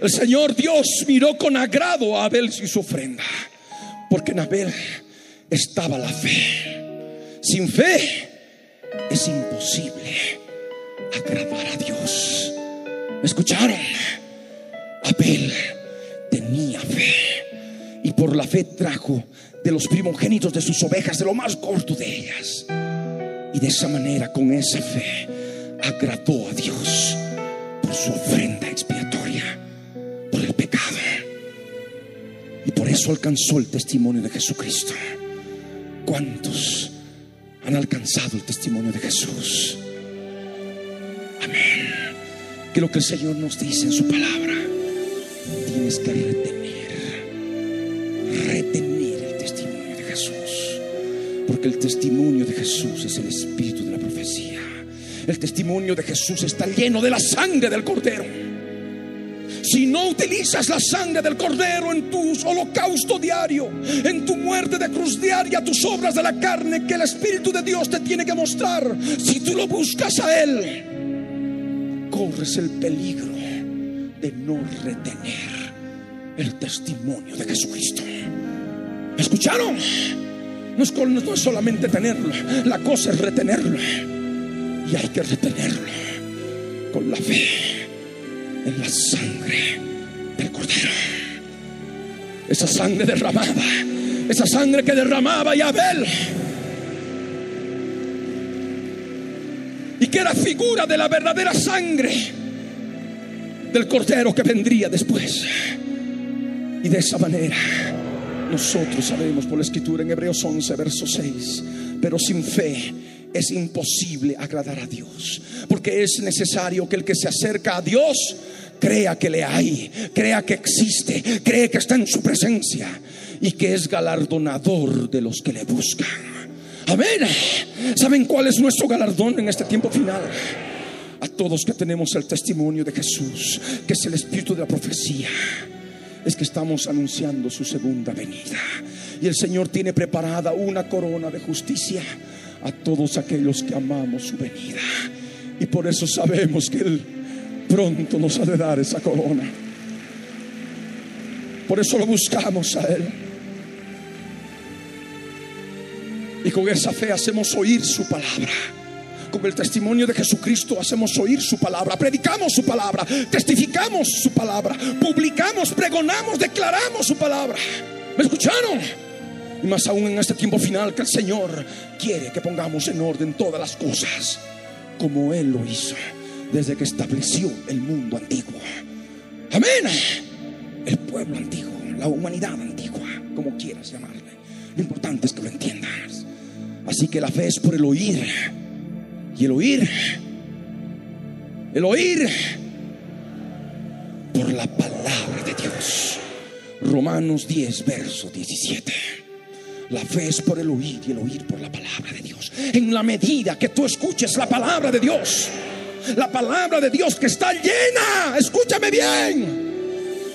El Señor Dios miró con agrado a Abel y su ofrenda, porque en Abel estaba la fe. Sin fe es imposible agradar a Dios. ¿Me escucharon? Abel tenía fe y por la fe trajo de los primogénitos de sus ovejas, de lo más corto de ellas. Y de esa manera, con esa fe, agradó a Dios por su ofrenda Alcanzó el testimonio de Jesucristo. ¿Cuántos han alcanzado el testimonio de Jesús? Amén. Que lo que el Señor nos dice en su palabra, tienes que retener, retener el testimonio de Jesús. Porque el testimonio de Jesús es el espíritu de la profecía. El testimonio de Jesús está lleno de la sangre del cordero. Si no utilizas la sangre del cordero en tu holocausto diario, en tu muerte de cruz diaria, tus obras de la carne que el Espíritu de Dios te tiene que mostrar, si tú lo buscas a Él, corres el peligro de no retener el testimonio de Jesucristo. ¿Me escucharon? No es, no es solamente tenerlo, la cosa es retenerlo. Y hay que retenerlo con la fe en la sangre del Cordero. Esa sangre derramada, esa sangre que derramaba Yabel. Y que era figura de la verdadera sangre del Cordero que vendría después. Y de esa manera nosotros sabemos por la escritura en Hebreos 11, verso 6, pero sin fe es imposible agradar a Dios, porque es necesario que el que se acerca a Dios crea que le hay, crea que existe, cree que está en su presencia y que es galardonador de los que le buscan. Amén. ¿Saben cuál es nuestro galardón en este tiempo final? A todos que tenemos el testimonio de Jesús, que es el espíritu de la profecía es que estamos anunciando su segunda venida. Y el Señor tiene preparada una corona de justicia a todos aquellos que amamos su venida. Y por eso sabemos que Él pronto nos ha de dar esa corona. Por eso lo buscamos a Él. Y con esa fe hacemos oír su palabra. Con el testimonio de Jesucristo hacemos oír su palabra, predicamos su palabra, testificamos su palabra, publicamos, pregonamos, declaramos su palabra. ¿Me escucharon? Y más aún en este tiempo final que el Señor quiere que pongamos en orden todas las cosas como Él lo hizo desde que estableció el mundo antiguo. Amén. El pueblo antiguo, la humanidad antigua, como quieras llamarle. Lo importante es que lo entiendas. Así que la fe es por el oír. Y el oír, el oír por la palabra de Dios. Romanos 10, verso 17. La fe es por el oír y el oír por la palabra de Dios. En la medida que tú escuches la palabra de Dios, la palabra de Dios que está llena, escúchame bien,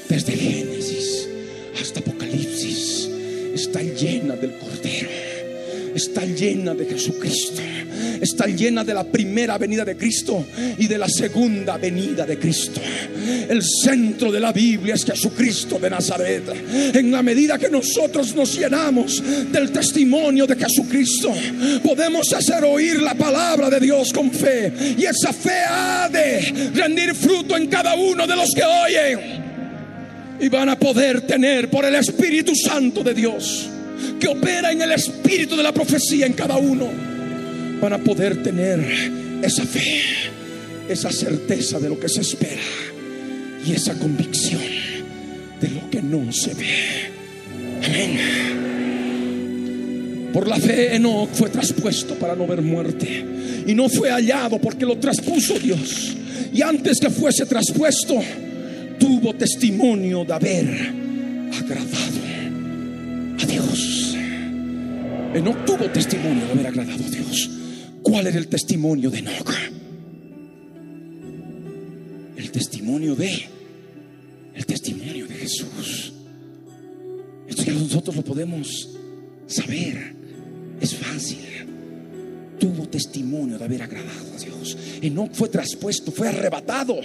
desde Génesis hasta Apocalipsis, está llena del Cordero, está llena de Jesucristo, está llena de la primera venida de Cristo y de la segunda venida de Cristo. El centro de la Biblia es Jesucristo de Nazaret. En la medida que nosotros nos llenamos del testimonio de Jesucristo, podemos hacer oír la palabra de Dios con fe. Y esa fe ha de rendir fruto en cada uno de los que oyen. Y van a poder tener por el Espíritu Santo de Dios, que opera en el espíritu de la profecía en cada uno, van a poder tener esa fe, esa certeza de lo que se espera y esa convicción de lo que no se ve. Amén. Por la fe Enoch fue traspuesto para no ver muerte y no fue hallado porque lo traspuso Dios. Y antes que fuese traspuesto, tuvo testimonio de haber agradado a Dios. Enoch tuvo testimonio de haber agradado a Dios. ¿Cuál era el testimonio de Enoch? El testimonio de el testimonio de Jesús. Esto ya nosotros lo podemos saber. Es fácil. Tuvo testimonio de haber agradado a Dios. Enoch fue traspuesto, fue arrebatado.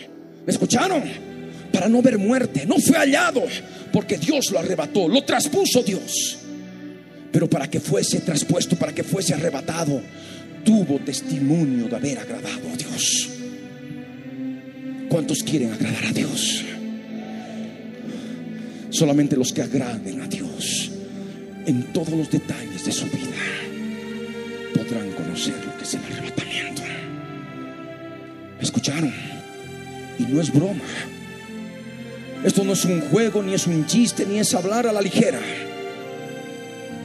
¿Me escucharon? Para no ver muerte. No fue hallado porque Dios lo arrebató, lo traspuso Dios. Pero para que fuese traspuesto, para que fuese arrebatado, tuvo testimonio de haber agradado a Dios. ¿Cuántos quieren agradar a Dios? Solamente los que agraden a Dios en todos los detalles de su vida podrán conocer lo que es el arrebatamiento. ¿Escucharon? Y no es broma. Esto no es un juego, ni es un chiste, ni es hablar a la ligera.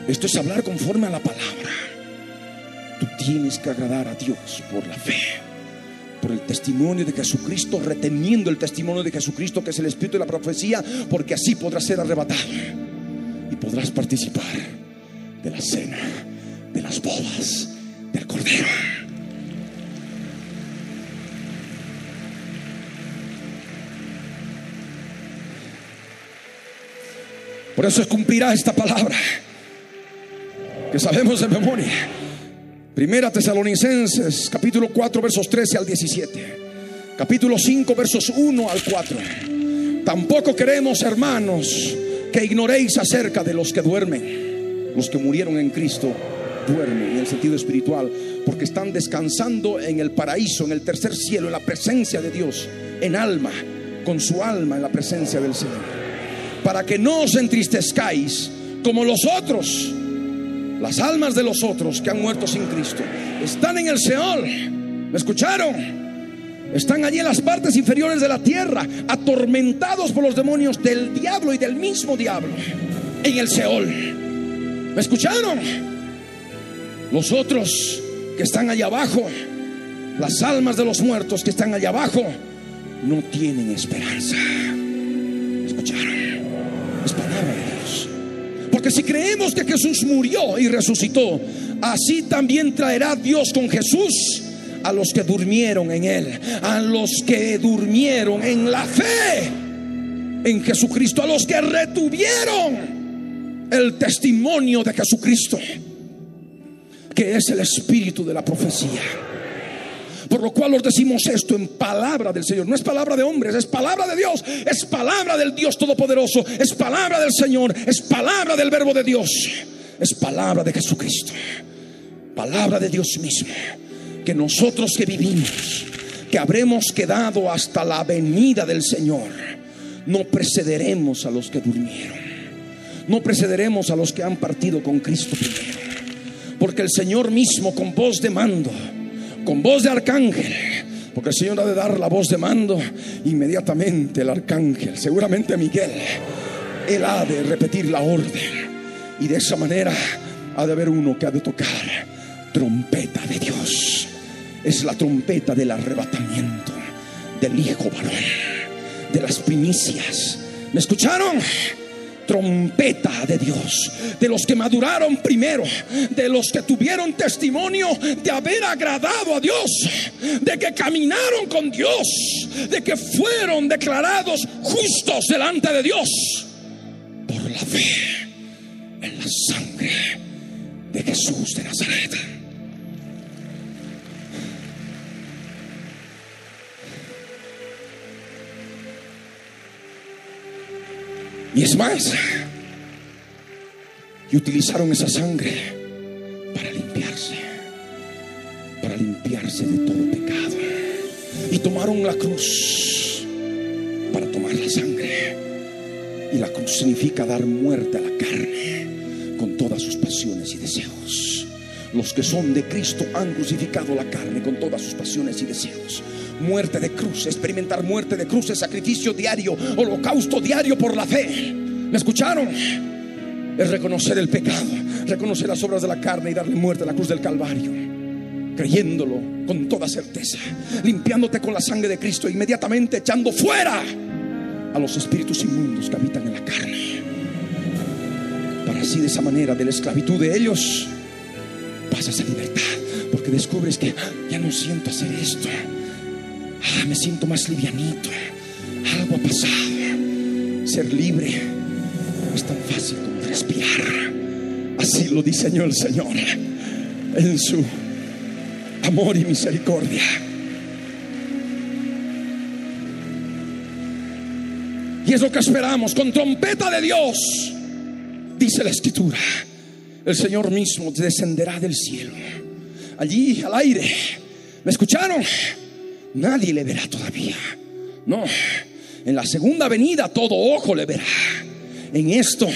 Esto es hablar conforme a la palabra. Tú tienes que agradar a Dios por la fe, por el testimonio de Jesucristo, reteniendo el testimonio de Jesucristo, que es el espíritu de la profecía, porque así podrás ser arrebatado y podrás participar de la cena, de las bodas del Cordero. Por eso es cumplirá esta palabra que sabemos de memoria. Primera Tesalonicenses, capítulo 4, versos 13 al 17. Capítulo 5, versos 1 al 4. Tampoco queremos, hermanos, que ignoréis acerca de los que duermen, los que murieron en Cristo duermen en el sentido espiritual, porque están descansando en el paraíso, en el tercer cielo, en la presencia de Dios, en alma, con su alma en la presencia del Señor. Para que no os entristezcáis como los otros, las almas de los otros que han muerto sin Cristo, están en el Seol. ¿Me escucharon? Están allí en las partes inferiores de la tierra, atormentados por los demonios del diablo y del mismo diablo, en el Seol. ¿Me escucharon? Los otros que están allá abajo, las almas de los muertos que están allá abajo, no tienen esperanza. ¿Me escucharon? Es palabra de Dios. Porque si creemos que Jesús murió y resucitó, así también traerá Dios con Jesús a los que durmieron en Él, a los que durmieron en la fe en Jesucristo, a los que retuvieron el testimonio de Jesucristo, que es el espíritu de la profecía. Por lo cual os decimos esto en palabra del Señor. No es palabra de hombres, es palabra de Dios. Es palabra del Dios Todopoderoso. Es palabra del Señor. Es palabra del Verbo de Dios. Es palabra de Jesucristo. Palabra de Dios mismo. Que nosotros que vivimos, que habremos quedado hasta la venida del Señor, no precederemos a los que durmieron. No precederemos a los que han partido con Cristo primero. Porque el Señor mismo con voz de mando con voz de arcángel. Porque el Señor ha de dar la voz de mando inmediatamente el arcángel, seguramente Miguel, él ha de repetir la orden. Y de esa manera ha de haber uno que ha de tocar trompeta de Dios. Es la trompeta del arrebatamiento del Hijo varón, de las primicias. ¿Me escucharon? Trompeta de Dios, de los que maduraron primero, de los que tuvieron testimonio de haber agradado a Dios, de que caminaron con Dios, de que fueron declarados justos delante de Dios por la fe en la sangre de Jesús de Nazaret. Y es más, y utilizaron esa sangre para limpiarse, para limpiarse de todo pecado. Y tomaron la cruz para tomar la sangre. Y la cruz significa dar muerte a la carne con todas sus pasiones y deseos. Los que son de Cristo han crucificado la carne con todas sus pasiones y deseos. Muerte de cruz, experimentar muerte de cruz sacrificio diario, holocausto diario por la fe. ¿Me escucharon? Es reconocer el pecado, reconocer las obras de la carne y darle muerte a la cruz del Calvario. Creyéndolo con toda certeza, limpiándote con la sangre de Cristo, inmediatamente echando fuera a los espíritus inmundos que habitan en la carne. Para así de esa manera, de la esclavitud de ellos, pasas a libertad, porque descubres que "Ah, ya no siento hacer esto. Ah, me siento más livianito. Algo ha pasado. Ser libre es tan fácil como respirar. Así lo diseñó el Señor en su amor y misericordia. Y es lo que esperamos con trompeta de Dios. Dice la escritura, el Señor mismo descenderá del cielo. Allí al aire. ¿Me escucharon? Nadie le verá todavía. No, en la segunda venida todo ojo le verá. En esto,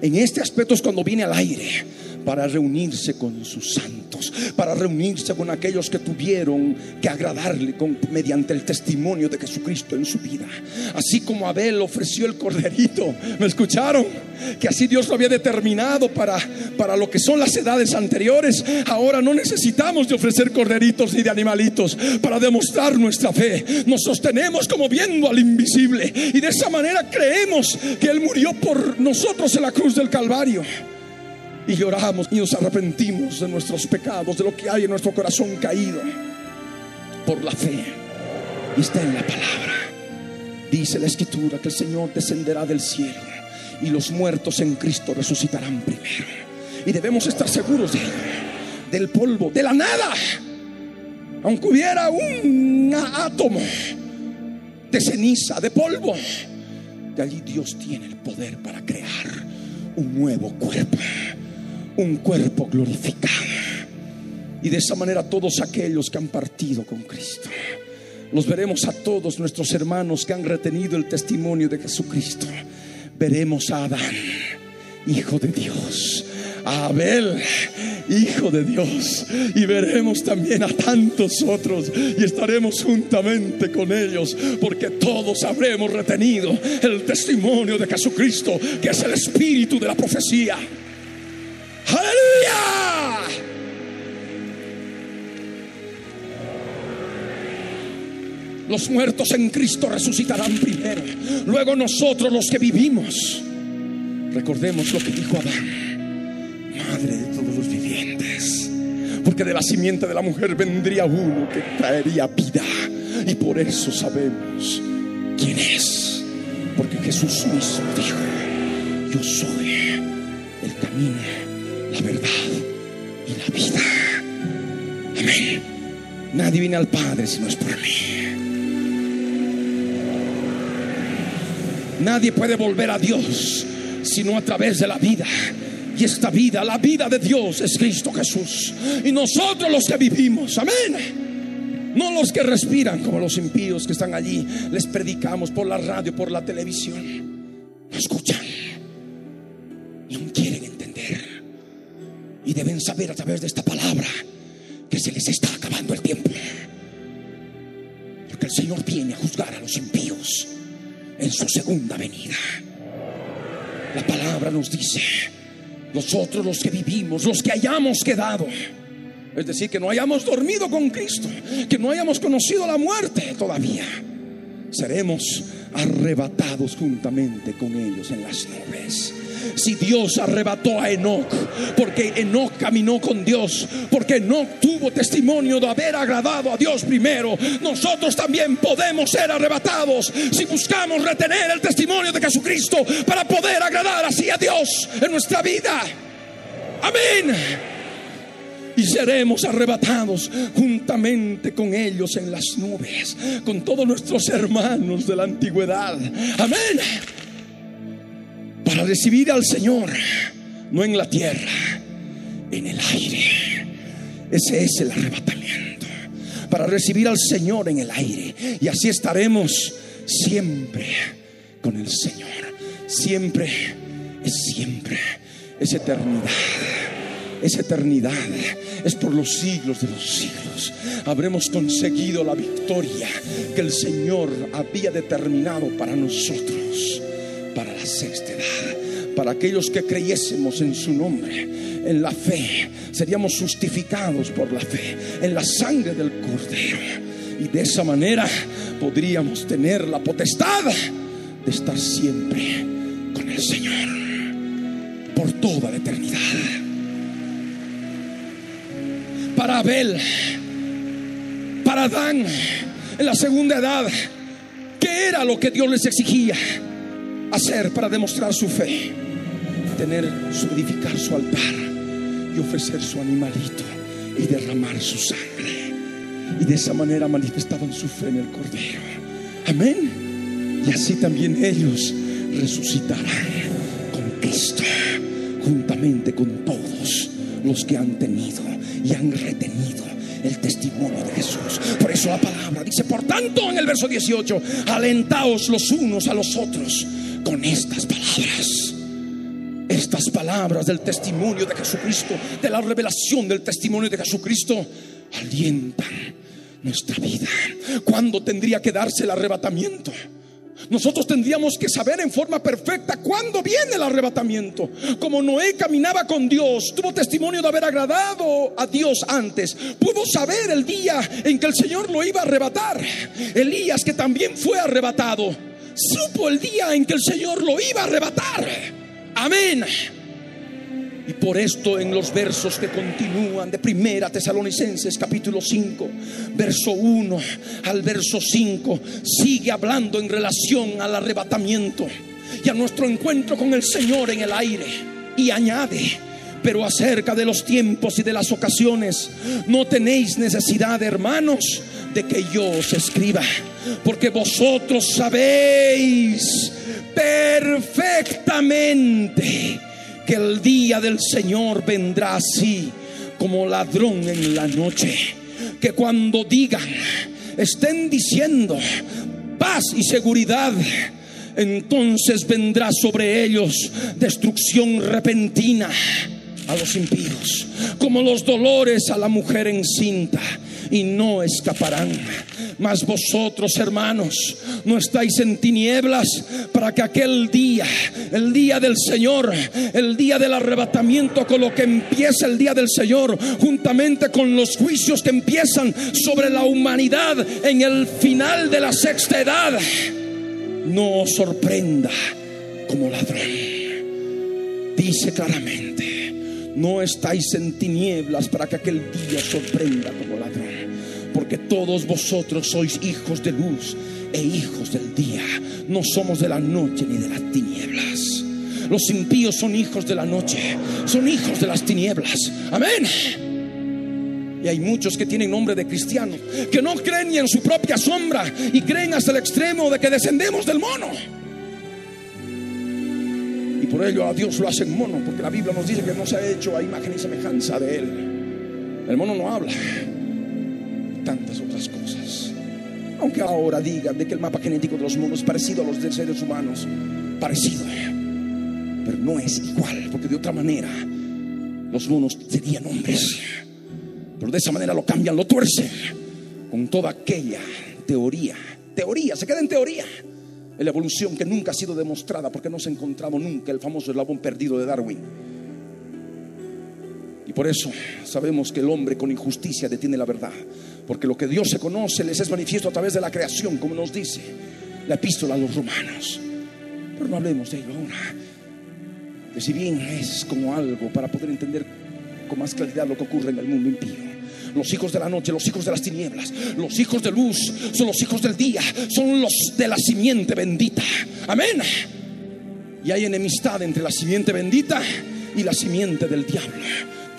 en este aspecto es cuando viene al aire para reunirse con sus santos, para reunirse con aquellos que tuvieron que agradarle mediante el testimonio de Jesucristo en su vida. Así como Abel ofreció el corderito, ¿me escucharon? Que así Dios lo había determinado para, para lo que son las edades anteriores. Ahora no necesitamos de ofrecer corderitos ni de animalitos para demostrar nuestra fe. Nos sostenemos como viendo al invisible y de esa manera creemos que Él murió por nosotros en la cruz del Calvario y lloramos y nos arrepentimos de nuestros pecados, de lo que hay en nuestro corazón caído por la fe. Y está en la palabra. Dice la escritura que el Señor descenderá del cielo y los muertos en Cristo resucitarán primero. Y debemos estar seguros de ello, del polvo, de la nada. Aunque hubiera un átomo de ceniza, de polvo, de allí Dios tiene el poder para crear un nuevo cuerpo un cuerpo glorificado. Y de esa manera todos aquellos que han partido con Cristo. Los veremos a todos nuestros hermanos que han retenido el testimonio de Jesucristo. Veremos a Adán, hijo de Dios. A Abel, hijo de Dios. Y veremos también a tantos otros. Y estaremos juntamente con ellos. Porque todos habremos retenido el testimonio de Jesucristo, que es el espíritu de la profecía. Los muertos en Cristo resucitarán primero. Luego nosotros los que vivimos. Recordemos lo que dijo Adán. Madre de todos los vivientes. Porque de la simiente de la mujer vendría uno que traería vida. Y por eso sabemos quién es. Porque Jesús mismo dijo, yo soy el camino la verdad y la vida. Amén. Nadie viene al Padre si no es por mí. Nadie puede volver a Dios sino a través de la vida. Y esta vida, la vida de Dios es Cristo Jesús. Y nosotros los que vivimos, amén. No los que respiran como los impíos que están allí, les predicamos por la radio, por la televisión. No escuchan. Y deben saber a través de esta palabra que se les está acabando el tiempo. Porque el Señor viene a juzgar a los impíos en su segunda venida. La palabra nos dice, nosotros los que vivimos, los que hayamos quedado, es decir, que no hayamos dormido con Cristo, que no hayamos conocido la muerte todavía, seremos arrebatados juntamente con ellos en las nubes si Dios arrebató a Enoch, porque Enoch caminó con Dios, porque Enoch tuvo testimonio de haber agradado a Dios primero, nosotros también podemos ser arrebatados si buscamos retener el testimonio de Jesucristo para poder agradar así a Dios en nuestra vida. Amén y seremos arrebatados juntamente con ellos en las nubes, con todos nuestros hermanos de la antigüedad. Amén para recibir al Señor, no en la tierra, en el aire. Ese es el arrebatamiento. Para recibir al Señor en el aire. Y así estaremos siempre con el Señor. Siempre es siempre. Es eternidad. Es eternidad. Es por los siglos de los siglos. Habremos conseguido la victoria que el Señor había determinado para nosotros para la sexta edad, para aquellos que creyésemos en su nombre, en la fe, seríamos justificados por la fe, en la sangre del Cordero. Y de esa manera podríamos tener la potestad de estar siempre con el Señor por toda la eternidad. Para Abel, para Adán, en la segunda edad, ¿qué era lo que Dios les exigía? Hacer para demostrar su fe? Tener su edificar su altar y ofrecer su animalito y derramar su sangre. Y de esa manera manifestaban su fe en el Cordero. Amén. Y así también ellos resucitarán con Cristo, juntamente con todos los que han tenido y han retenido el testimonio de Jesús. Por eso la palabra dice, por tanto, en el verso 18, alentaos los unos a los otros con estas palabras. Estas palabras del testimonio de Jesucristo, de la revelación del testimonio de Jesucristo, alientan nuestra vida. ¿Cuándo tendría que darse el arrebatamiento? Nosotros tendríamos que saber en forma perfecta cuándo viene el arrebatamiento. Como Noé caminaba con Dios, tuvo testimonio de haber agradado a Dios antes, pudo saber el día en que el Señor lo iba a arrebatar. Elías, que también fue arrebatado, supo el día en que el Señor lo iba a arrebatar. Amén. Y por esto en los versos que continúan de Primera Tesalonicenses capítulo 5, verso 1 al verso 5, sigue hablando en relación al arrebatamiento y a nuestro encuentro con el Señor en el aire. Y añade, pero acerca de los tiempos y de las ocasiones, no tenéis necesidad, hermanos, de que yo os escriba, porque vosotros sabéis perfectamente que el día del Señor vendrá así como ladrón en la noche. Que cuando digan, estén diciendo paz y seguridad, entonces vendrá sobre ellos destrucción repentina a los impíos, como los dolores a la mujer encinta, y no escaparán. Mas vosotros, hermanos, no estáis en tinieblas para que aquel día, el día del Señor, el día del arrebatamiento, con lo que empieza el día del Señor, juntamente con los juicios que empiezan sobre la humanidad en el final de la sexta edad, no os sorprenda como ladrón. Dice claramente no estáis en tinieblas para que aquel día sorprenda como ladrón. Porque todos vosotros sois hijos de luz e hijos del día. No somos de la noche ni de las tinieblas. Los impíos son hijos de la noche, son hijos de las tinieblas. Amén. Y hay muchos que tienen nombre de cristiano, que no creen ni en su propia sombra y creen hasta el extremo de que descendemos del mono por ello a Dios lo hacen mono, porque la Biblia nos dice que no se ha hecho a imagen y semejanza de Él. El mono no habla. Tantas otras cosas. Aunque ahora digan de que el mapa genético de los monos es parecido a los de seres humanos, parecido, pero no es igual, porque de otra manera los monos serían hombres. Pero de esa manera lo cambian, lo tuercen con toda aquella teoría. Teoría, se queda en teoría la evolución que nunca ha sido demostrada porque no se encontraba nunca el famoso eslabón perdido de Darwin. Y por eso sabemos que el hombre con injusticia detiene la verdad, porque lo que Dios se conoce les es manifiesto a través de la creación, como nos dice la epístola a los romanos. Pero no hablemos de ello ahora, que si bien es como algo para poder entender con más claridad lo que ocurre en el mundo impío los hijos de la noche, los hijos de las tinieblas, los hijos de luz, son los hijos del día, son los de la simiente bendita. Amén. Y hay enemistad entre la simiente bendita y la simiente del diablo.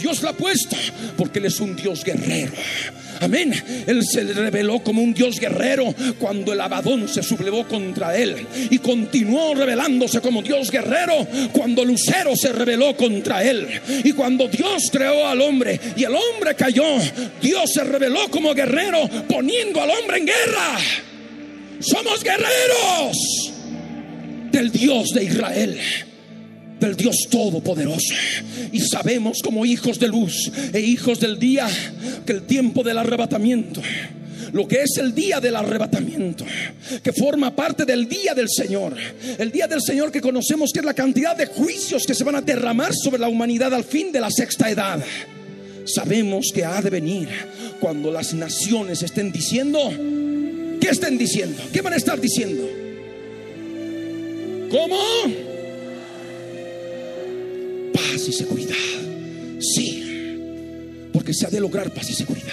Dios la ha puesto porque Él es un Dios guerrero. Amén. Él se reveló como un Dios guerrero cuando el Abadón se sublevó contra él. Y continuó revelándose como Dios guerrero cuando Lucero se rebeló contra él. Y cuando Dios creó al hombre y el hombre cayó, Dios se reveló como guerrero poniendo al hombre en guerra. Somos guerreros del Dios de Israel del Dios Todopoderoso. Y sabemos como hijos de luz e hijos del día que el tiempo del arrebatamiento, lo que es el día del arrebatamiento, que forma parte del día del Señor, el día del Señor que conocemos que es la cantidad de juicios que se van a derramar sobre la humanidad al fin de la sexta edad. Sabemos que ha de venir cuando las naciones estén diciendo, ¿qué estén diciendo? ¿Qué van a estar diciendo? ¿Cómo? Y seguridad. Sí, porque se ha de lograr paz y seguridad.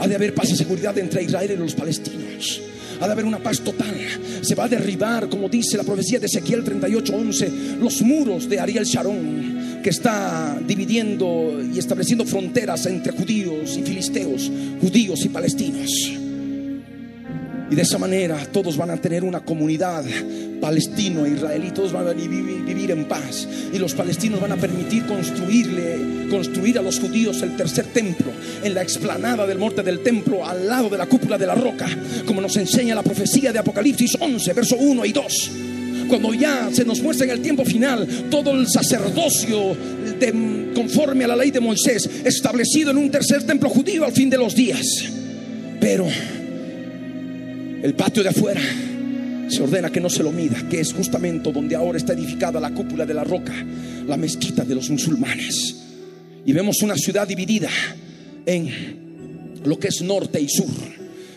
Ha de haber paz y seguridad entre Israel y los palestinos. Ha de haber una paz total. Se va a derribar, como dice la profecía de Ezequiel 38:11, los muros de Ariel Sharon, que está dividiendo y estableciendo fronteras entre judíos y filisteos, judíos y palestinos. Y de esa manera todos van a tener una comunidad palestino e israelí, todos van a vivir, en paz. Y los palestinos van a permitir construirle, construir a los judíos el tercer templo en la explanada del monte del templo, al lado de la cúpula de la roca, como nos enseña la profecía de Apocalipsis 11, verso 1 y 2 cuando ya se nos muestra en el tiempo final todo el sacerdocio conforme a la ley de Moisés, establecido en un tercer templo judío al fin de los días. Pero el patio de afuera se ordena que no se lo mida, que es justamente donde ahora está edificada la cúpula de la roca, la mezquita de los musulmanes. Y vemos una ciudad dividida en lo que es norte y sur,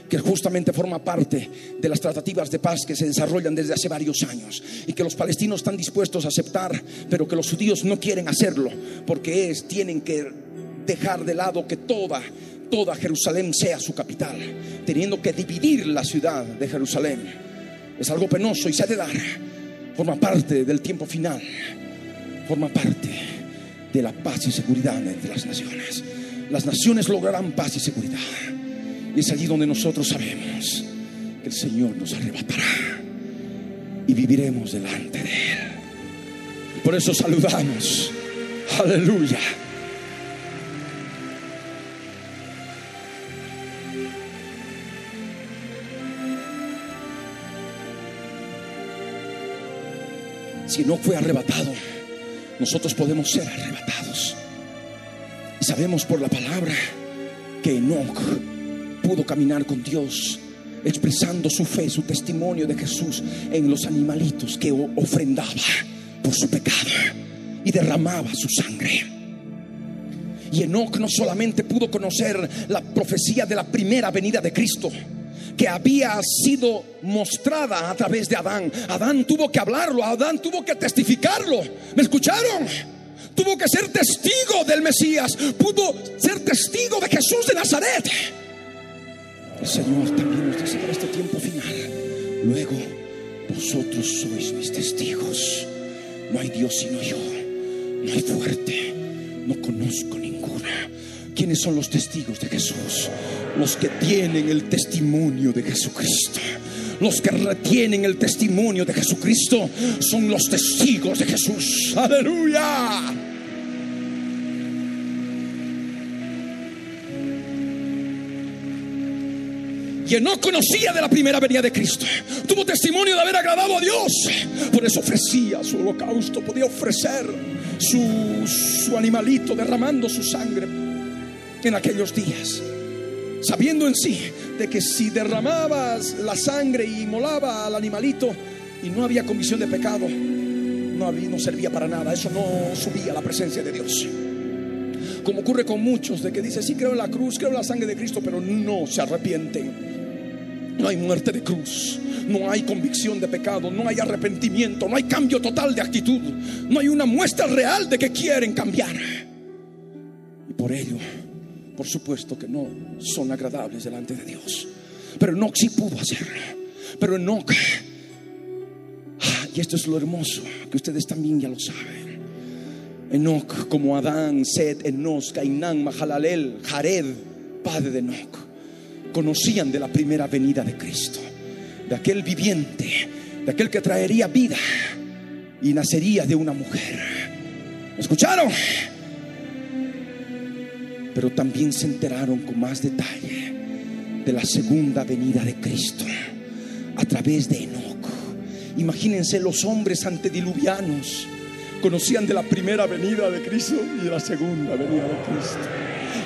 que justamente forma parte de las tratativas de paz que se desarrollan desde hace varios años y que los palestinos están dispuestos a aceptar, pero que los judíos no quieren hacerlo, porque es, tienen que dejar de lado que toda toda Jerusalén sea su capital, teniendo que dividir la ciudad de Jerusalén. Es algo penoso y se ha de dar. Forma parte del tiempo final, forma parte de la paz y seguridad entre las naciones. Las naciones lograrán paz y seguridad. Y es allí donde nosotros sabemos que el Señor nos arrebatará y viviremos delante de Él. Por eso saludamos. Aleluya. Si no fue arrebatado, nosotros podemos ser arrebatados. Sabemos por la palabra que Enoch pudo caminar con Dios, expresando su fe, su testimonio de Jesús en los animalitos que ofrendaba por su pecado y derramaba su sangre. Y Enoch no solamente pudo conocer la profecía de la primera venida de Cristo, que había sido mostrada a través de Adán. Adán tuvo que hablarlo, Adán tuvo que testificarlo. ¿Me escucharon? Tuvo que ser testigo del Mesías, pudo ser testigo de Jesús de Nazaret. El Señor también nos dice para este tiempo final. Luego, vosotros sois mis testigos. No hay Dios sino yo. No hay fuerte. No conozco ninguna. ¿Quiénes son los testigos de Jesús? Los que tienen el testimonio de Jesucristo. Los que retienen el testimonio de Jesucristo son los testigos de Jesús. Aleluya. quien no conocía de la primera venida de Cristo. Tuvo testimonio de haber agradado a Dios. Por eso ofrecía su holocausto, podía ofrecer su, su animalito derramando su sangre en aquellos días, sabiendo en sí de que si derramabas la sangre y molaba al animalito y no había comisión de pecado, no, había, no servía para nada, eso no subía a la presencia de Dios. Como ocurre con muchos de que dice, sí creo en la cruz, creo en la sangre de Cristo, pero no se arrepienten. No hay muerte de cruz, no hay convicción de pecado, no hay arrepentimiento, no hay cambio total de actitud, no hay una muestra real de que quieren cambiar. Y por ello por supuesto que no son agradables delante de Dios. Pero Enoch sí pudo hacerlo. Pero Enoch, ah, y esto es lo hermoso, que ustedes también ya lo saben. Enoch, como Adán, Seth, Enos, Cainán, Mahalalel, Jared, padre de Enoch, conocían de la primera venida de Cristo, de aquel viviente, de aquel que traería vida y nacería de una mujer. ¿Escucharon? Pero también se enteraron con más detalle de la segunda venida de Cristo a través de Enoch. Imagínense los hombres antediluvianos conocían de la primera venida de Cristo y de la segunda venida de Cristo.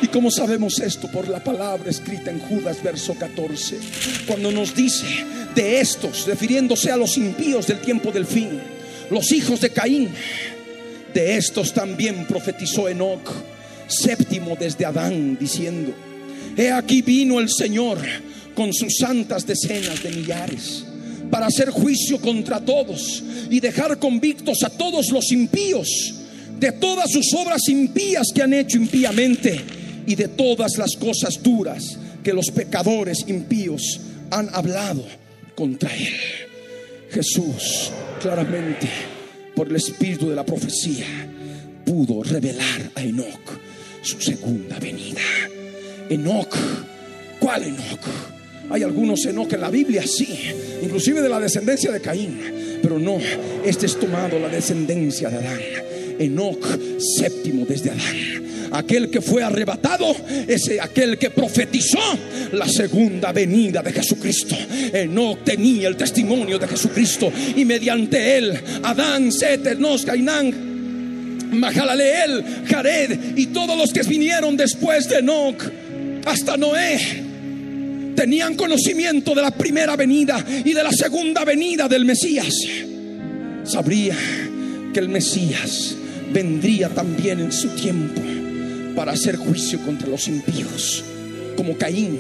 ¿Y cómo sabemos esto? Por la palabra escrita en Judas, verso 14, cuando nos dice de estos, refiriéndose a los impíos del tiempo del fin, los hijos de Caín, de estos también profetizó Enoch séptimo desde Adán, diciendo, he aquí vino el Señor con sus santas decenas de millares para hacer juicio contra todos y dejar convictos a todos los impíos de todas sus obras impías que han hecho impíamente y de todas las cosas duras que los pecadores impíos han hablado contra él. Jesús claramente por el espíritu de la profecía pudo revelar a Enoch su segunda venida. Enoch, ¿cuál Enoch? Hay algunos Enoch en la Biblia, sí, inclusive de la descendencia de Caín, pero no, este es tomado la descendencia de Adán. Enoch séptimo desde Adán. Aquel que fue arrebatado es aquel que profetizó la segunda venida de Jesucristo. Enoch tenía el testimonio de Jesucristo y mediante él, Adán, Set, Enos, Cainán, Mahalaleel, Jared y todos los que vinieron después de Enoch hasta Noé tenían conocimiento de la primera venida y de la segunda venida del Mesías. Sabría que el Mesías vendría también en su tiempo para hacer juicio contra los impíos, como Caín,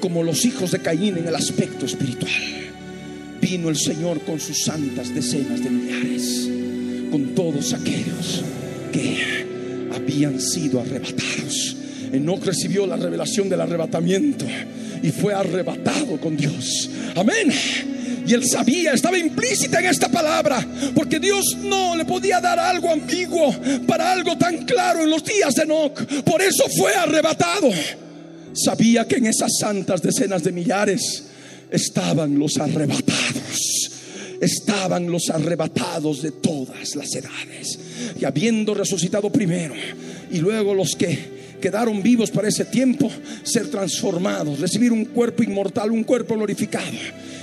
como los hijos de Caín en el aspecto espiritual. Vino el Señor con sus santas decenas de millares, con todos aquellos que habían sido arrebatados. Enoch recibió la revelación del arrebatamiento y fue arrebatado con Dios. Amén. Y él sabía, estaba implícita en esta palabra, porque Dios no le podía dar algo ambiguo para algo tan claro en los días de Enoch. Por eso fue arrebatado. Sabía que en esas santas decenas de millares estaban los arrebatados. Estaban los arrebatados de todas las edades. Y habiendo resucitado primero, y luego los que quedaron vivos para ese tiempo, ser transformados, recibir un cuerpo inmortal, un cuerpo glorificado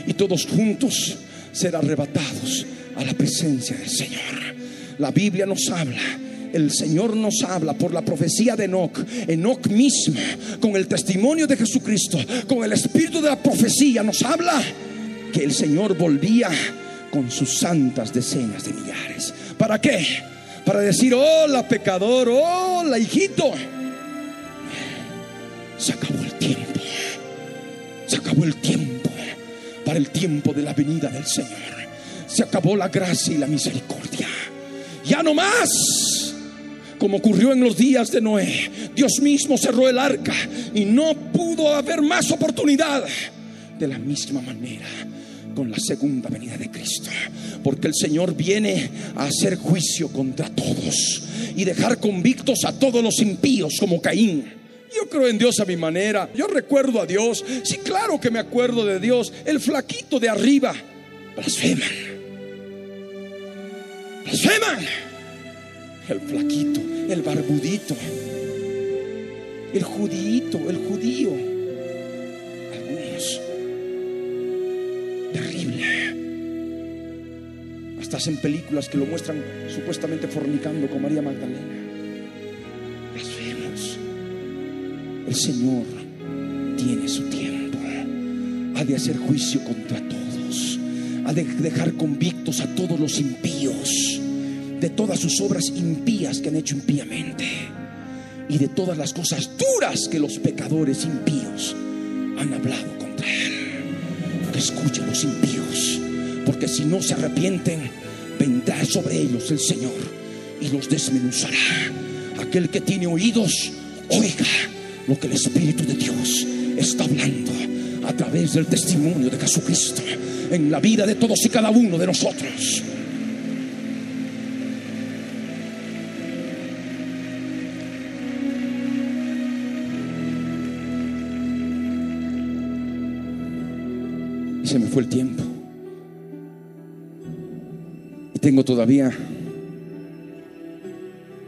y todos juntos ser arrebatados a la presencia del Señor. La Biblia nos habla el Señor nos habla por la profecía de Enoch, Enoch mismo, con el testimonio de Jesucristo, con el espíritu de la profecía, nos habla que el Señor volvía con sus santas decenas de millares. ¿Para qué? Para decir, hola pecador, hola hijito. Se acabó el tiempo. Se acabó el tiempo para el tiempo de la venida del Señor. Se acabó la gracia y la misericordia. Ya no más. Como ocurrió en los días de Noé, Dios mismo cerró el arca y no pudo haber más oportunidad. De la misma manera, con la segunda venida de Cristo. Porque el Señor viene a hacer juicio contra todos y dejar convictos a todos los impíos como Caín yo creo en Dios a mi manera. Yo recuerdo a Dios. Sí, claro que me acuerdo de Dios. El flaquito de arriba. Blasfeman. Blasfeman. El flaquito, el barbudito. El judío, el judío. Terrible. Hasta hacen películas que lo muestran supuestamente fornicando con María Magdalena. El Señor tiene su tiempo. Ha de hacer juicio contra todos. Ha de dejar convictos a todos los impíos de todas sus obras impías que han hecho impíamente y de todas las cosas duras que los pecadores impíos han hablado. Que escuchen los impíos, porque si no se arrepienten, vendrá sobre ellos el Señor y los desmenuzará. Aquel que tiene oídos, oiga lo que el Espíritu de Dios está hablando a través del testimonio de Jesucristo en la vida de todos y cada uno de nosotros. Se me fue el tiempo. Y tengo todavía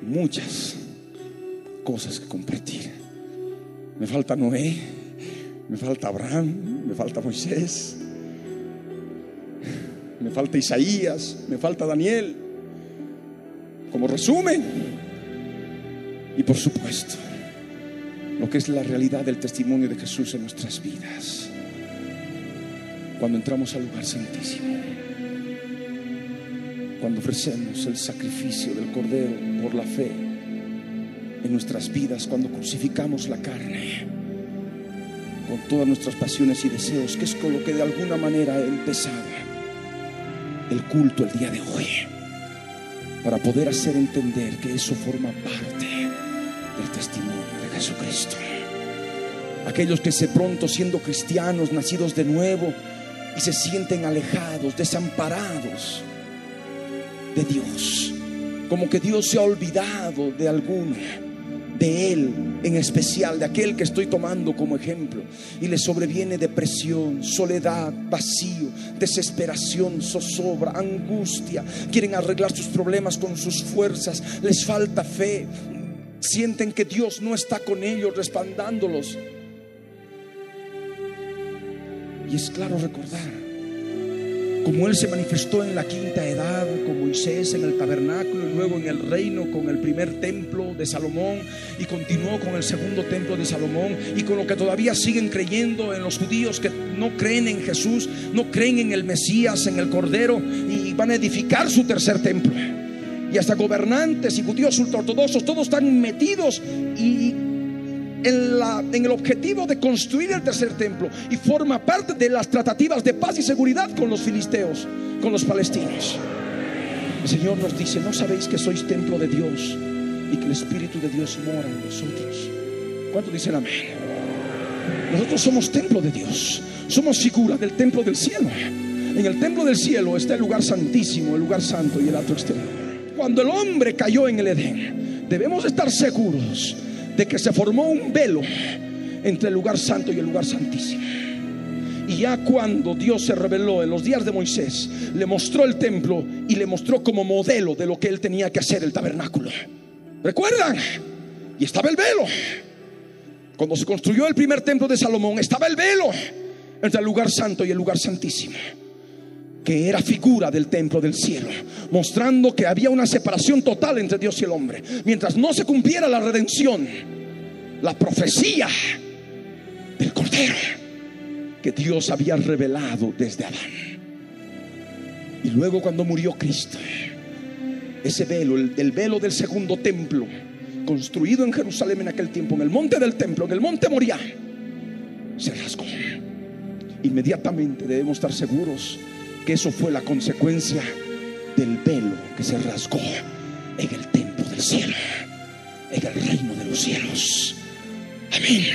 muchas cosas que compartir. Me falta Noé, me falta Abraham, me falta Moisés, me falta Isaías, me falta Daniel. Como resumen, y por supuesto, lo que es la realidad del testimonio de Jesús en nuestras vidas. Cuando entramos al lugar santísimo, cuando ofrecemos el sacrificio del Cordero por la fe en nuestras vidas cuando crucificamos la carne con todas nuestras pasiones y deseos, que es con lo que de alguna manera he empezado el culto el día de hoy, para poder hacer entender que eso forma parte del testimonio de Jesucristo. Aquellos que se pronto siendo cristianos, nacidos de nuevo, y se sienten alejados, desamparados de Dios, como que Dios se ha olvidado de alguno de Él en especial de aquel que estoy tomando como ejemplo. Y le sobreviene depresión, soledad, vacío, desesperación, zozobra, angustia, quieren arreglar sus problemas con sus fuerzas, les falta fe, sienten que Dios no está con ellos respaldándolos. Y es claro recordar como Él se manifestó en la quinta edad con Moisés en el tabernáculo y luego en el reino con el primer templo de Salomón y continuó con el segundo templo de Salomón y con lo que todavía siguen creyendo en los judíos que no creen en Jesús, no creen en el Mesías, en el Cordero y van a edificar su tercer templo. Y hasta gobernantes y judíos ultraortodoxos, todos están metidos y en, el objetivo de construir el tercer templo y forma parte de las tratativas de paz y seguridad con los filisteos, con los palestinos. El Señor nos dice, ¿no sabéis que sois templo de Dios y que el Espíritu de Dios mora en vosotros? ¿Cuánto dicen amén? Nosotros somos templo de Dios, somos figura del templo del cielo. En el templo del cielo está el lugar santísimo, el lugar santo y el alto exterior. Cuando el hombre cayó en el Edén, debemos estar seguros de que se formó un velo entre el lugar santo y el lugar santísimo. Y ya cuando Dios se reveló en los días de Moisés, le mostró el templo y le mostró como modelo de lo que él tenía que hacer el tabernáculo. ¿Recuerdan? Y estaba el velo. Cuando se construyó el primer templo de Salomón, estaba el velo entre el lugar santo y el lugar santísimo que era figura del templo del cielo, mostrando que había una separación total entre Dios y el hombre. Mientras no se cumpliera la redención, la profecía del Cordero que Dios había revelado desde Adán. Y luego cuando murió Cristo, ese velo, el, velo del segundo templo, construido en Jerusalén en aquel tiempo, en el monte del templo, en el monte Moriah, se rasgó. Inmediatamente debemos estar seguros que eso fue la consecuencia del velo que se rasgó en el templo del cielo, en el reino de los cielos. Amén.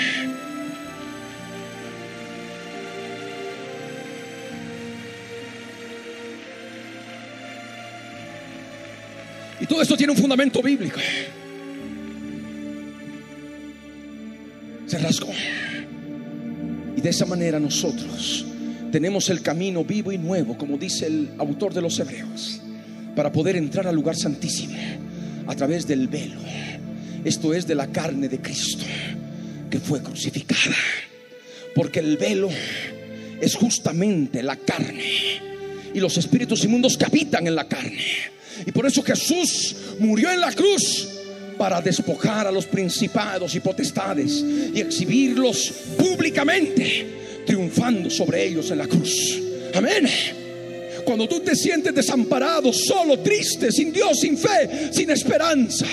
Y todo esto tiene un fundamento bíblico. Se rasgó. Y de esa manera nosotros tenemos el camino vivo y nuevo, como dice el autor de los Hebreos, para poder entrar al lugar santísimo a través del velo. Esto es de la carne de Cristo que fue crucificada. Porque el velo es justamente la carne y los espíritus inmundos que habitan en la carne. Y por eso Jesús murió en la cruz para despojar a los principados y potestades y exhibirlos públicamente triunfando sobre ellos en la cruz. Amén. Cuando tú te sientes desamparado, solo, triste, sin Dios, sin fe, sin esperanza,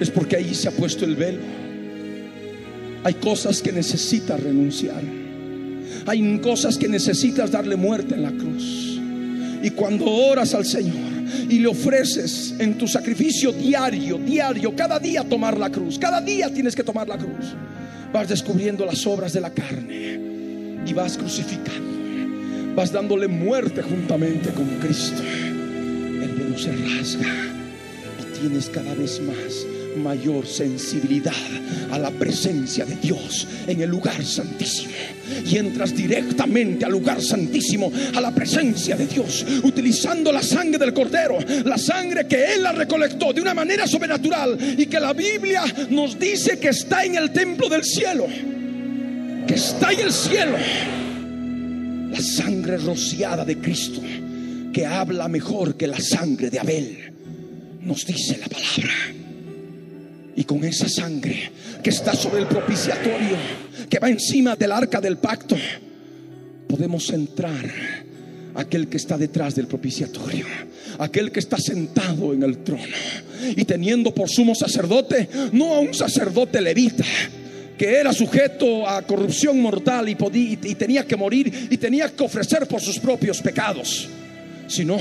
es porque ahí se ha puesto el velo. Hay cosas que necesitas renunciar. Hay cosas que necesitas darle muerte en la cruz. Y cuando oras al Señor y le ofreces en tu sacrificio diario, diario, cada día tomar la cruz, cada día tienes que tomar la cruz vas descubriendo las obras de la carne y vas crucificando, vas dándole muerte juntamente con Cristo. El velo se rasga y tienes cada vez más mayor sensibilidad a la presencia de Dios en el lugar santísimo. Y entras directamente al lugar santísimo, a la presencia de Dios, utilizando la sangre del cordero, la sangre que Él la recolectó de una manera sobrenatural y que la Biblia nos dice que está en el templo del cielo, que está en el cielo. La sangre rociada de Cristo, que habla mejor que la sangre de Abel, nos dice la palabra y con esa sangre que está sobre el propiciatorio, que va encima del arca del pacto, podemos entrar aquel que está detrás del propiciatorio, aquel que está sentado en el trono. Y teniendo por sumo sacerdote, no a un sacerdote levita, que era sujeto a corrupción mortal y, podía, y tenía que morir y tenía que ofrecer por sus propios pecados, sino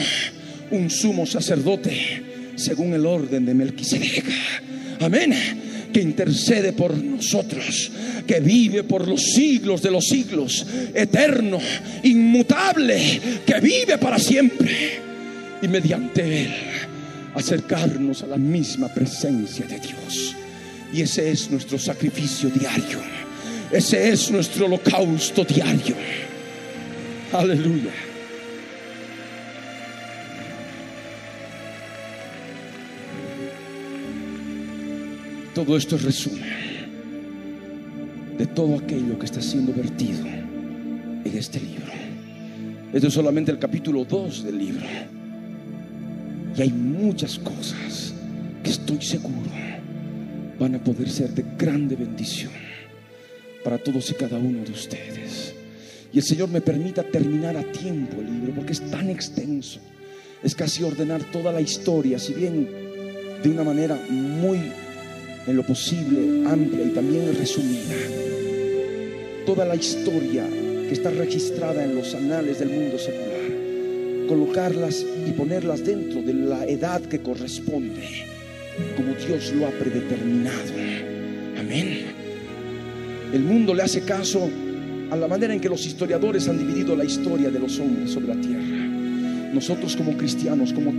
un sumo sacerdote según el orden de Melquisedec Amén. Que intercede por nosotros, que vive por los siglos de los siglos, eterno, inmutable, que vive para siempre. Y mediante Él acercarnos a la misma presencia de Dios. Y ese es nuestro sacrificio diario. Ese es nuestro holocausto diario. Aleluya. Todo esto es resumen de todo aquello que está siendo vertido en este libro. Esto es solamente el capítulo 2 del libro. Y hay muchas cosas que estoy seguro van a poder ser de grande bendición para todos y cada uno de ustedes. Y el Señor me permita terminar a tiempo el libro, porque es tan extenso. Es casi ordenar toda la historia, si bien de una manera muy, en lo posible, amplia y también resumida. Toda la historia que está registrada en los anales del mundo secular. Colocarlas y ponerlas dentro de la edad que corresponde, como Dios lo ha predeterminado. Amén. El mundo le hace caso a la manera en que los historiadores han dividido la historia de los hombres sobre la tierra. Nosotros como cristianos, como,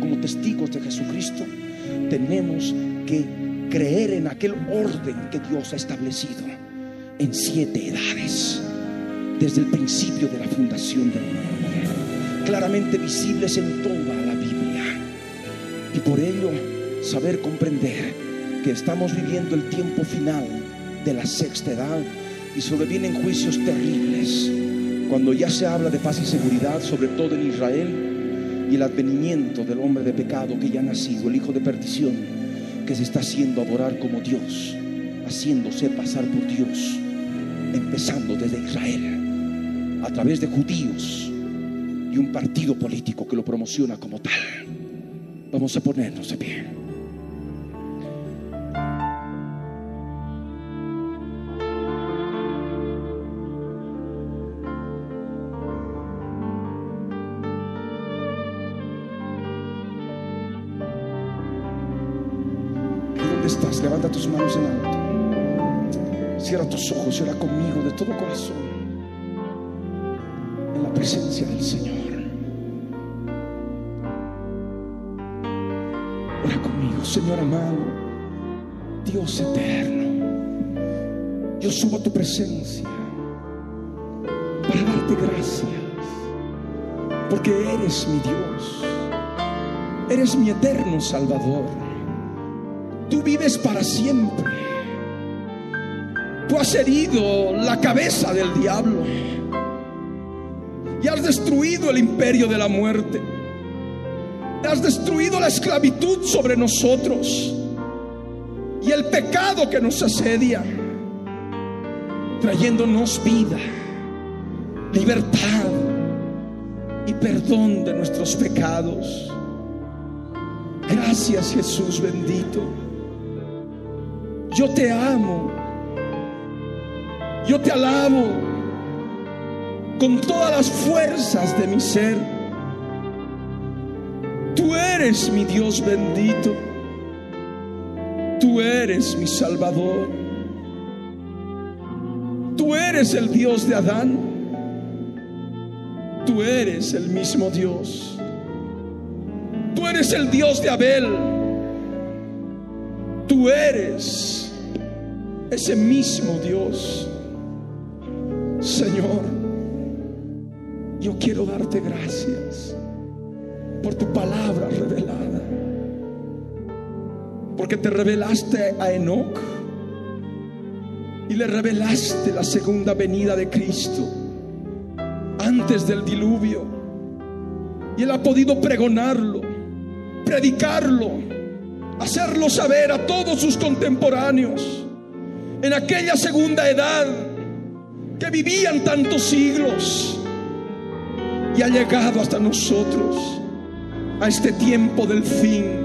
como testigos de Jesucristo, tenemos que creer en aquel orden que Dios ha establecido en siete edades, desde el principio de la fundación del mundo, claramente visibles en toda la Biblia. Y por ello saber comprender que estamos viviendo el tiempo final de la sexta edad y sobrevienen juicios terribles cuando ya se habla de paz y seguridad, sobre todo en Israel, y el advenimiento del hombre de pecado que ya ha nacido, el hijo de perdición, que se está haciendo adorar como Dios, haciéndose pasar por Dios, empezando desde Israel, a través de judíos y un partido político que lo promociona como tal. Vamos a ponernos de pie. Tus manos en alto. Cierra tus ojos y ora conmigo de todo corazón en la presencia del Señor. Ora conmigo, Señor amado, Dios eterno. Yo subo a tu presencia para darte gracias, porque eres mi Dios, eres mi eterno Salvador tú vives para siempre. Tú has herido la cabeza del diablo y has destruido el imperio de la muerte. Has destruido la esclavitud sobre nosotros y el pecado que nos asedia, trayéndonos vida, libertad y perdón de nuestros pecados. Gracias Jesús bendito. Yo te amo. Yo te alabo con todas las fuerzas de mi ser. Tú eres mi Dios bendito. Tú eres mi Salvador. Tú eres el Dios de Adán. Tú eres el mismo Dios. Tú eres el Dios de Abel. Tú eres ese mismo Dios. Señor, yo quiero darte gracias por tu palabra revelada. Porque te revelaste a Enoch y le revelaste la segunda venida de Cristo antes del diluvio. Y él ha podido pregonarlo, predicarlo, hacerlo saber a todos sus contemporáneos en aquella segunda edad que vivían tantos siglos y ha llegado hasta nosotros a este tiempo del fin,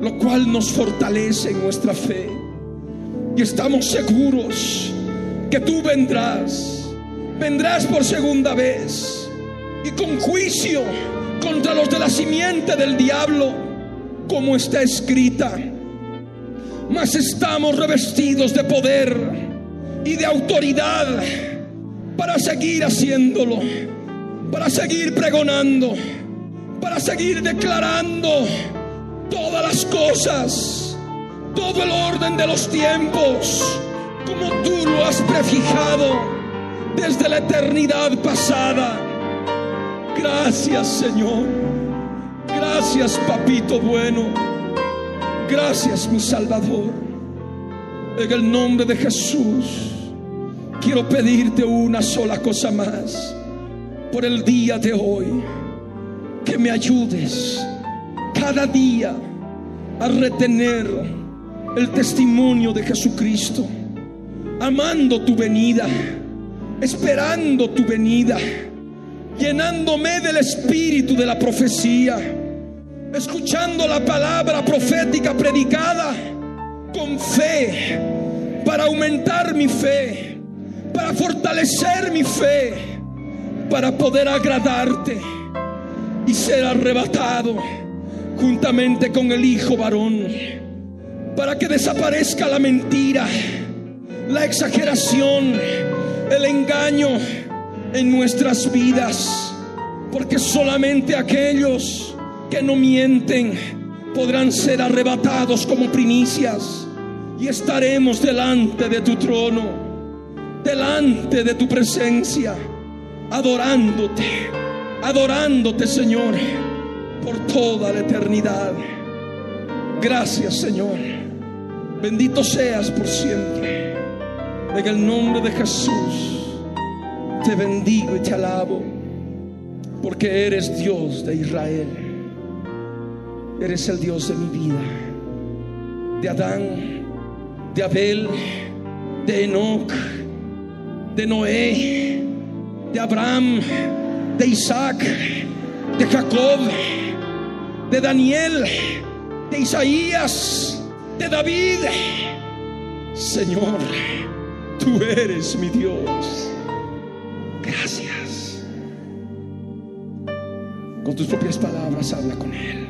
lo cual nos fortalece en nuestra fe. Y estamos seguros que tú vendrás, vendrás por segunda vez y con juicio contra los de la simiente del diablo, como está escrita mas estamos revestidos de poder y de autoridad para seguir haciéndolo, para seguir pregonando, para seguir declarando todas las cosas todo el orden de los tiempos, como tú lo has prefijado desde la eternidad pasada. Gracias Señor, gracias Papito bueno, gracias mi Salvador. En el nombre de Jesús, quiero pedirte una sola cosa más por el día de hoy, que me ayudes cada día a retener el testimonio de Jesucristo, amando tu venida, esperando tu venida, llenándome del espíritu de la profecía, escuchando la palabra profética predicada con fe, para aumentar mi fe, para fortalecer mi fe para poder agradarte y ser arrebatado juntamente con el Hijo varón, para que desaparezca la mentira, la exageración, el engaño en nuestras vidas, porque solamente aquellos que no mienten podrán ser arrebatados como primicias y estaremos delante de tu trono, delante de tu presencia adorándote, adorándote Señor, por toda la eternidad. Gracias Señor. Bendito seas por siempre. En el nombre de Jesús te bendigo y te alabo, porque eres Dios de Israel. Eres el Dios de mi vida, de Adán, de Abel, de Enoch, de Noé de Abraham, de Isaac, de Jacob, de Daniel, de Isaías, de David. Señor, tú eres mi Dios. Gracias. Con tus propias palabras habla con Él.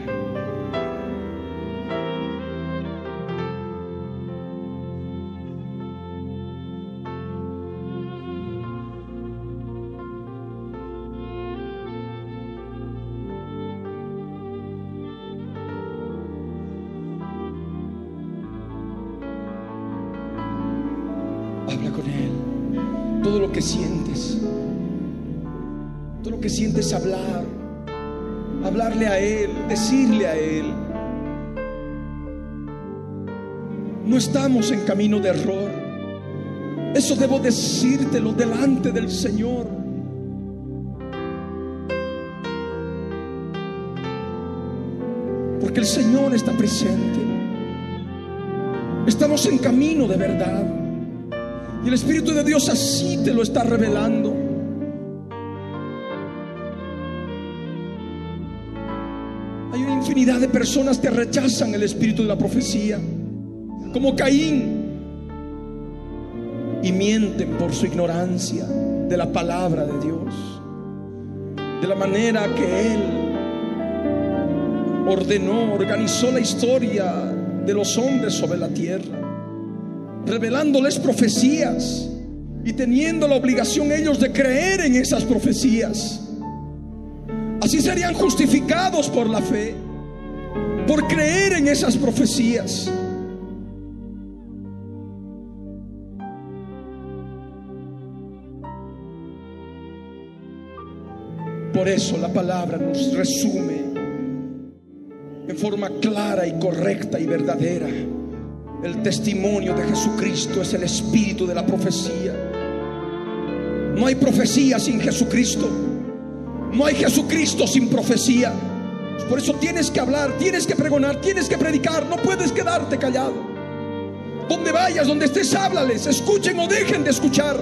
Sientes hablar, hablarle a Él, decirle a Él. No estamos en camino de error. Eso debo decírtelo delante del Señor. Porque el Señor está presente. Estamos en camino de verdad. Y el Espíritu de Dios así te lo está revelando. Infinidad de personas que rechazan el espíritu de la profecía, como Caín, y mienten por su ignorancia de la palabra de Dios, de la manera que Él ordenó, organizó la historia de los hombres sobre la tierra revelándoles profecías y teniendo la obligación ellos de creer en esas profecías. Así serían justificados por la fe, por creer en esas profecías. Por eso la palabra nos resume en forma clara y correcta y verdadera el testimonio de Jesucristo es el espíritu de la profecía. No hay profecía sin Jesucristo. No hay Jesucristo sin profecía. Por eso tienes que hablar, tienes que pregonar, tienes que predicar. No puedes quedarte callado. Donde vayas, donde estés, háblales. Escuchen o dejen de escuchar.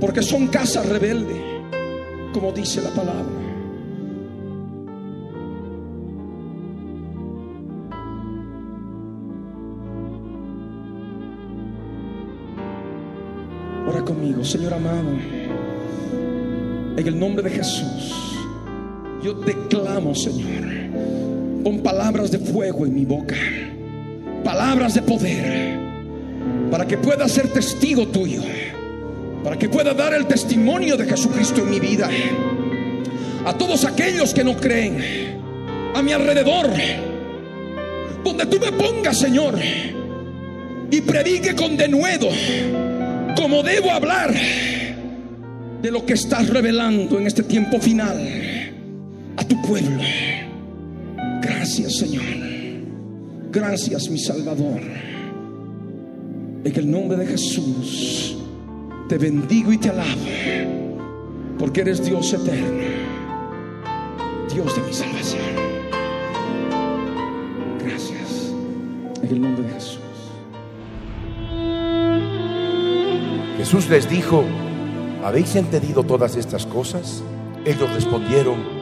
Porque son casa rebelde, como dice la palabra. conmigo, Señor amado. En el nombre de Jesús, yo te clamo, Señor, con palabras de fuego en mi boca, palabras de poder, para que pueda ser testigo tuyo, para que pueda dar el testimonio de Jesucristo en mi vida. A todos aquellos que no creen, a mi alrededor, Donde tú me pongas, Señor. Y predique con denuedo como debo hablar de lo que estás revelando en este tiempo final a tu pueblo. Gracias, Señor. Gracias, mi Salvador. En el nombre de Jesús te bendigo y te alabo, porque eres Dios eterno, Dios de mi salvación. Gracias. En el nombre de Jesús. Jesús les dijo, ¿habéis entendido todas estas cosas? Ellos respondieron,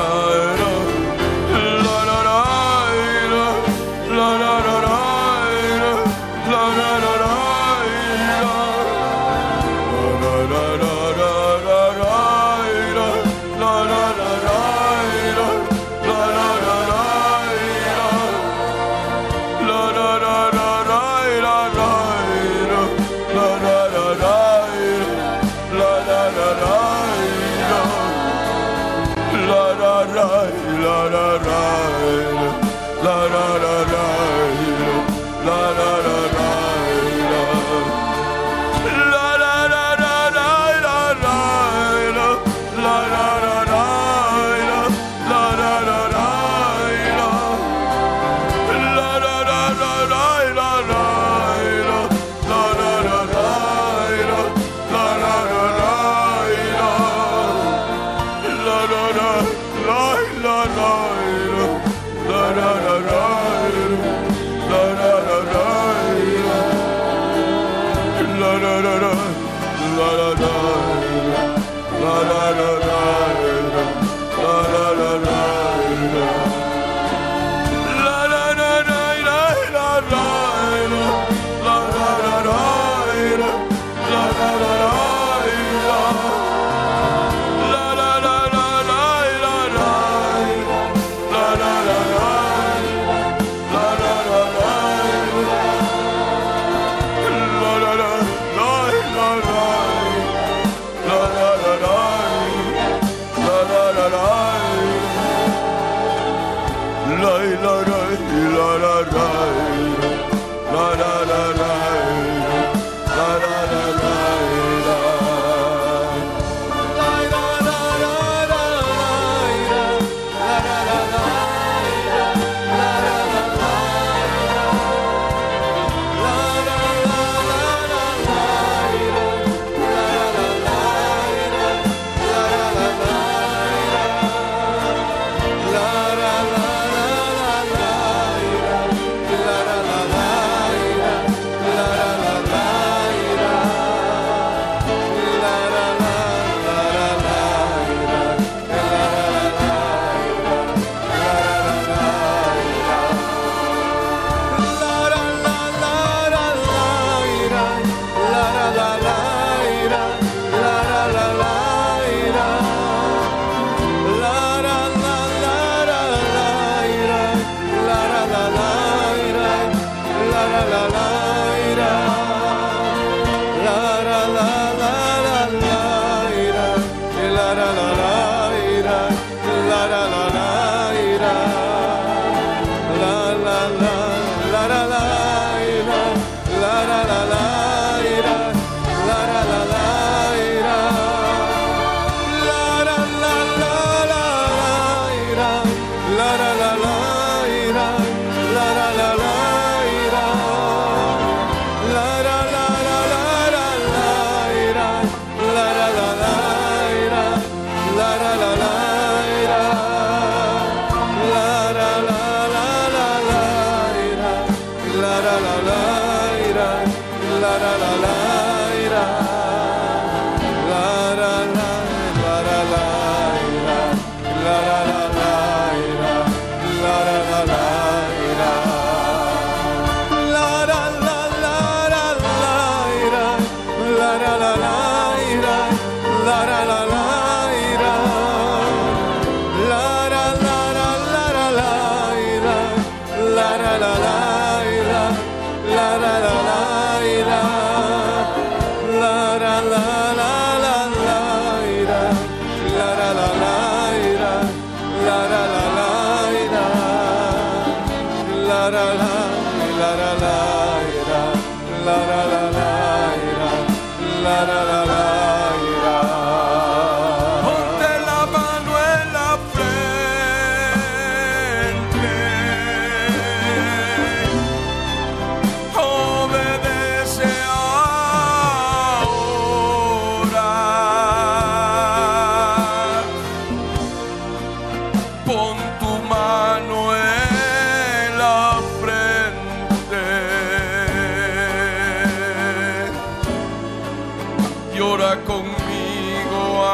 Llora conmigo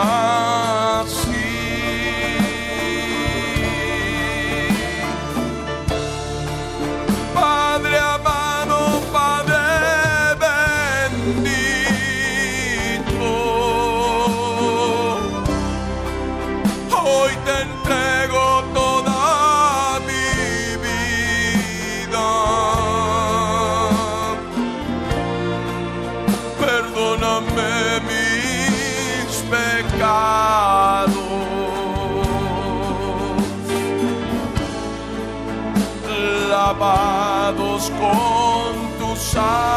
tu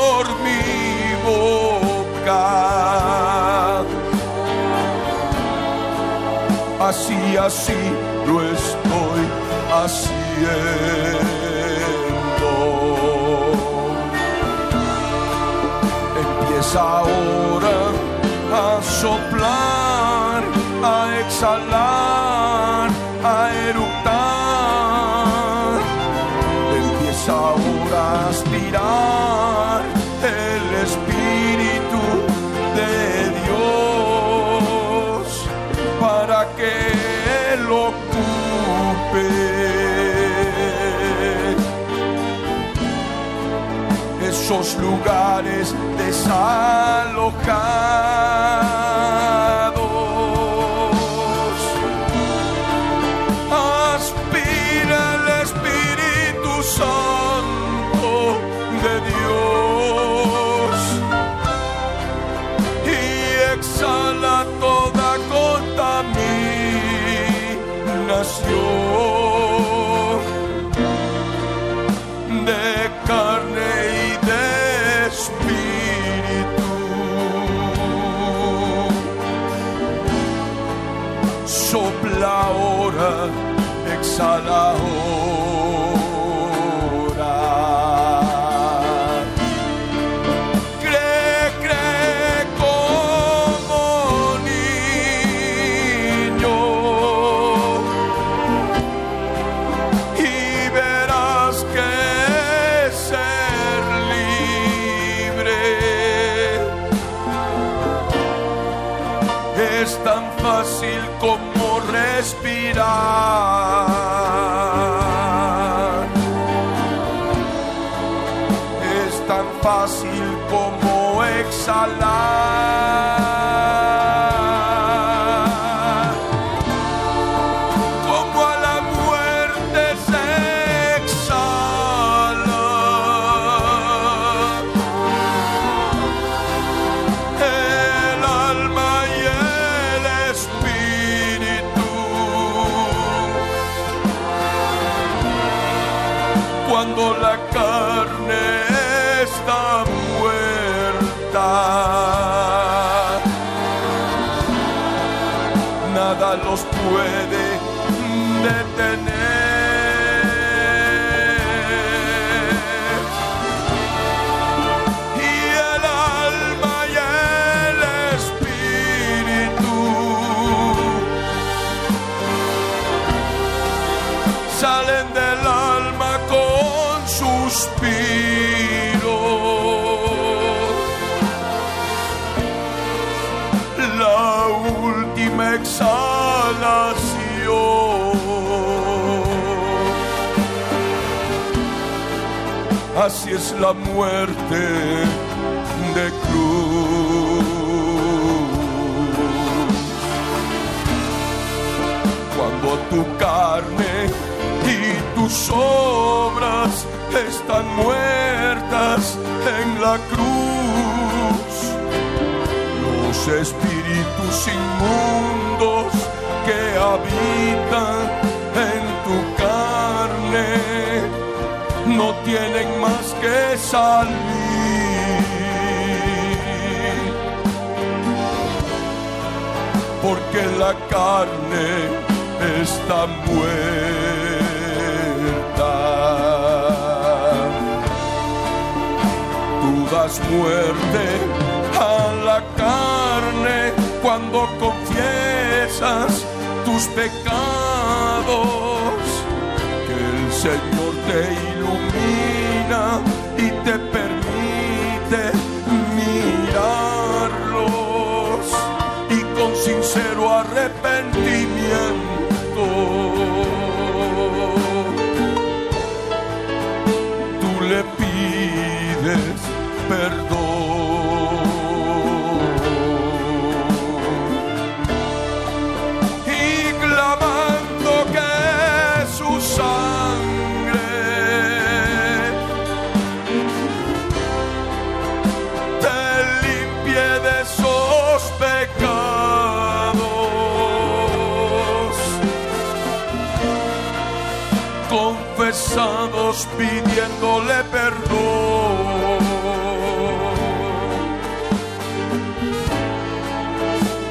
Así, así lo estoy haciendo. Empieza ahora a soplar, a exhalar, esos lugares desalojados. Shalom. Fácil como exhalar. Satan Así es la muerte de cruz. Cuando tu carne y tus obras están muertas en la cruz, los espíritus inmundos que habitan en tu carne no tienen más que salir. Porque la carne está muerta. Tú das muerte a la carne cuando confiesas tus pecados. Que el Señor te ilumina y te permite mirarlos y con sincero arrepentimiento Pidiéndole perdón.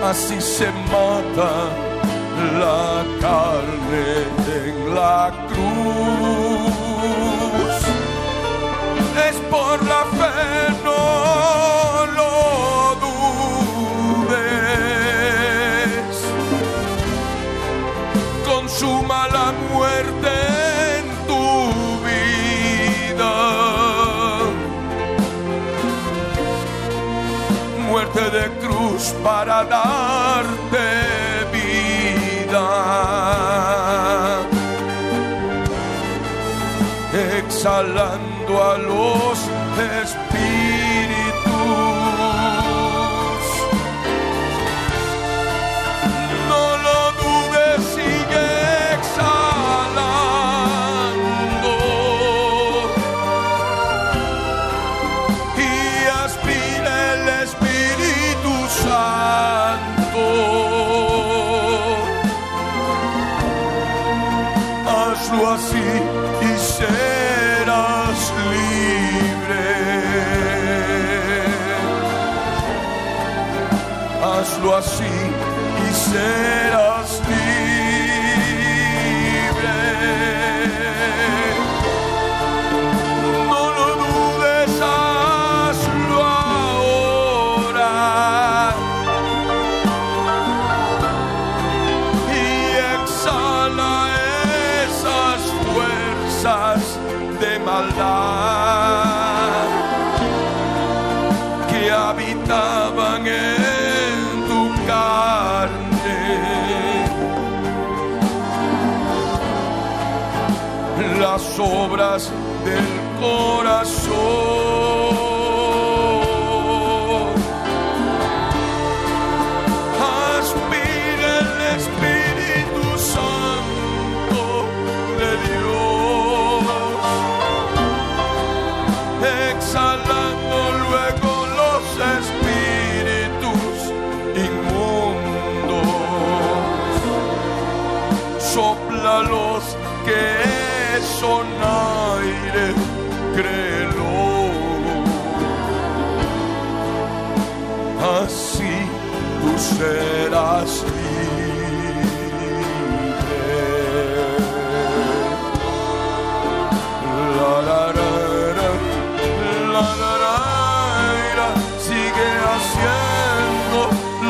Así se mata la carne en la cruz. Es por la fe, para darte vida. Exhalando a los espíritus. Serás. La, la, la. Sigue haciendo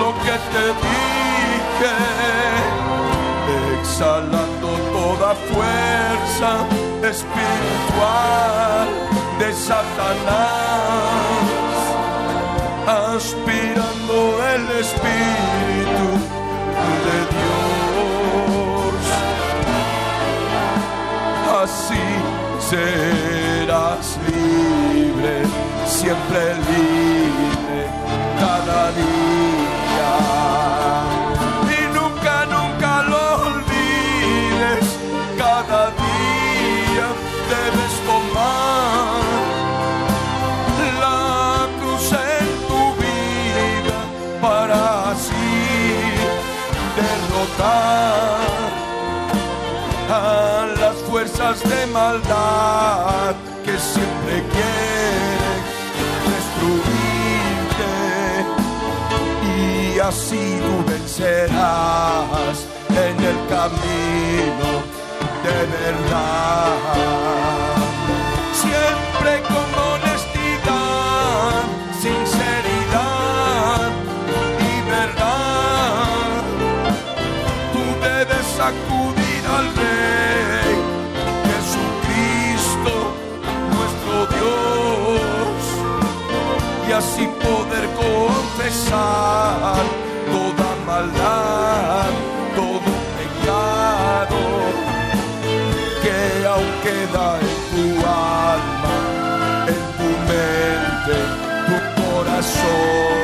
lo que te dije exhalando toda fuerza espiritual de Satanás, aspirando el Espíritu de Dios. Así serás libre, siempre libre, cada día de maldad que siempre quieren destruirte y así tú vencerás en el camino de verdad. Siempre con Dios y así poder confesar toda maldad, todo pecado que aún queda en tu alma, en tu mente, tu corazón.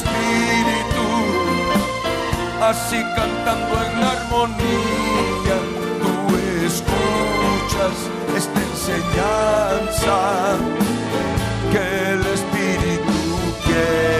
Espíritu, así cantando en armonía, tú escuchas esta enseñanza que el Espíritu quiere